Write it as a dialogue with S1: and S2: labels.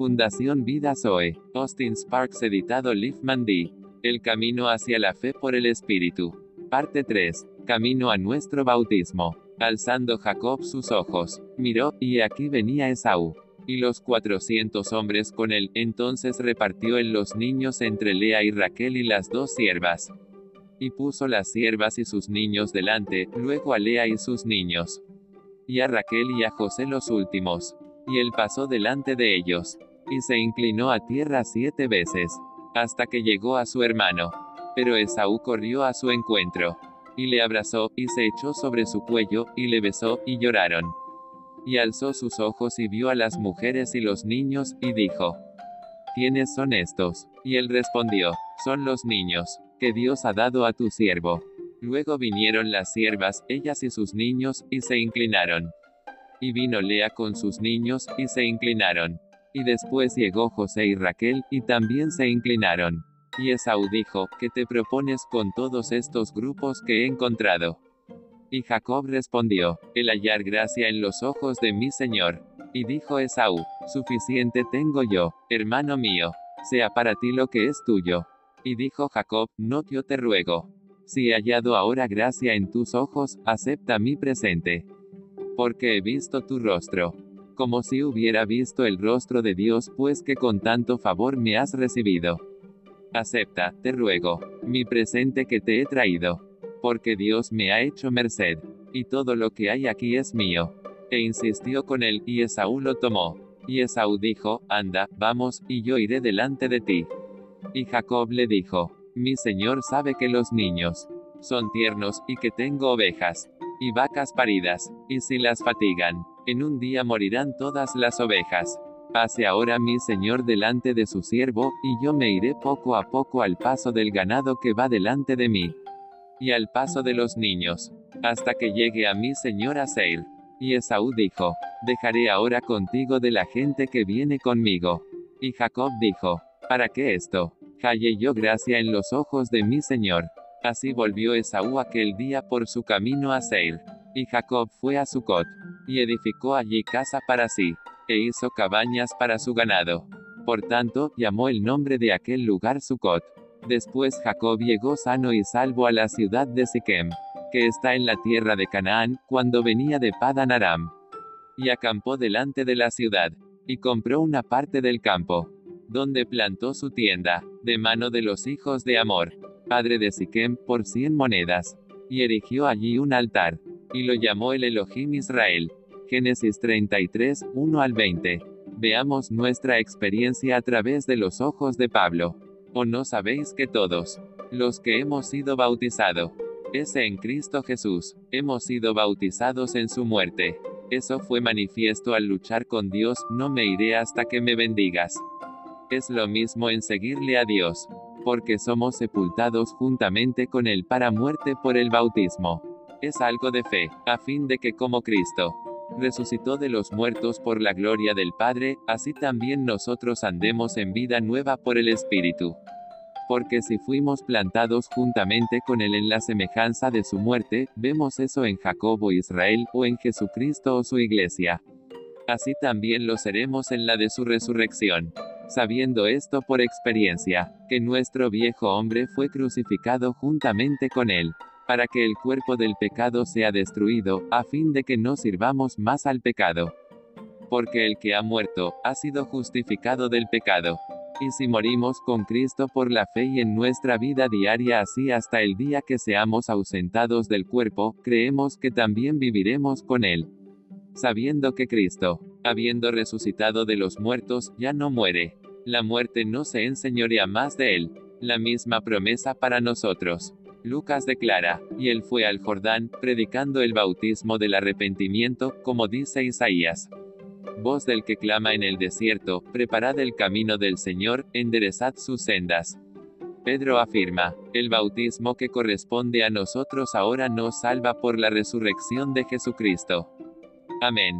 S1: Fundación Vida Zoe. Austin Sparks editado Liefman D. El camino hacia la fe por el Espíritu. Parte 3. Camino a nuestro bautismo. Alzando Jacob sus ojos, miró, y aquí venía Esaú. Y los cuatrocientos hombres con él, entonces repartió él los niños entre Lea y Raquel y las dos siervas. Y puso las siervas y sus niños delante, luego a Lea y sus niños. Y a Raquel y a José los últimos. Y él pasó delante de ellos. Y se inclinó a tierra siete veces. Hasta que llegó a su hermano. Pero Esaú corrió a su encuentro. Y le abrazó, y se echó sobre su cuello, y le besó, y lloraron. Y alzó sus ojos y vio a las mujeres y los niños, y dijo, ¿Quiénes son estos? Y él respondió, son los niños, que Dios ha dado a tu siervo. Luego vinieron las siervas, ellas y sus niños, y se inclinaron. Y vino Lea con sus niños, y se inclinaron. Y después llegó José y Raquel, y también se inclinaron. Y Esaú dijo, ¿qué te propones con todos estos grupos que he encontrado? Y Jacob respondió, el hallar gracia en los ojos de mi Señor. Y dijo Esaú, suficiente tengo yo, hermano mío, sea para ti lo que es tuyo. Y dijo Jacob, no yo te ruego. Si he hallado ahora gracia en tus ojos, acepta mi presente. Porque he visto tu rostro. Como si hubiera visto el rostro de Dios, pues que con tanto favor me has recibido. Acepta, te ruego, mi presente que te he traído. Porque Dios me ha hecho merced. Y todo lo que hay aquí es mío. E insistió con él, y Esaú lo tomó. Y Esaú dijo, anda, vamos, y yo iré delante de ti. Y Jacob le dijo, mi señor sabe que los niños son tiernos, y que tengo ovejas y vacas paridas, y si las fatigan, en un día morirán todas las ovejas. Pase ahora mi señor delante de su siervo, y yo me iré poco a poco al paso del ganado que va delante de mí, y al paso de los niños, hasta que llegue a mi señor a Seir. Y Esaú dijo, dejaré ahora contigo de la gente que viene conmigo. Y Jacob dijo, ¿para qué esto? Hallé yo gracia en los ojos de mi señor. Así volvió Esaú aquel día por su camino a Seir. Y Jacob fue a Sucot, y edificó allí casa para sí, e hizo cabañas para su ganado. Por tanto, llamó el nombre de aquel lugar Sucot. Después Jacob llegó sano y salvo a la ciudad de Siquem, que está en la tierra de Canaán, cuando venía de Padan Aram. Y acampó delante de la ciudad, y compró una parte del campo, donde plantó su tienda, de mano de los hijos de Amor, padre de Siquem, por cien monedas, y erigió allí un altar, y lo llamó el Elohim Israel. Génesis 33, 1 al 20. Veamos nuestra experiencia a través de los ojos de Pablo. ¿O no sabéis que todos, los que hemos sido bautizados, ese en Cristo Jesús, hemos sido bautizados en su muerte? Eso fue manifiesto al luchar con Dios, no me iré hasta que me bendigas. Es lo mismo en seguirle a Dios porque somos sepultados juntamente con Él para muerte por el bautismo. Es algo de fe, a fin de que como Cristo resucitó de los muertos por la gloria del Padre, así también nosotros andemos en vida nueva por el Espíritu. Porque si fuimos plantados juntamente con Él en la semejanza de su muerte, vemos eso en Jacobo Israel, o en Jesucristo o su iglesia. Así también lo seremos en la de su resurrección sabiendo esto por experiencia, que nuestro viejo hombre fue crucificado juntamente con él, para que el cuerpo del pecado sea destruido, a fin de que no sirvamos más al pecado. Porque el que ha muerto, ha sido justificado del pecado. Y si morimos con Cristo por la fe y en nuestra vida diaria así hasta el día que seamos ausentados del cuerpo, creemos que también viviremos con Él. Sabiendo que Cristo, habiendo resucitado de los muertos, ya no muere. La muerte no se enseñorea más de él. La misma promesa para nosotros. Lucas declara, y él fue al Jordán, predicando el bautismo del arrepentimiento, como dice Isaías. Voz del que clama en el desierto, preparad el camino del Señor, enderezad sus sendas. Pedro afirma, el bautismo que corresponde a nosotros ahora nos salva por la resurrección de Jesucristo. Amén.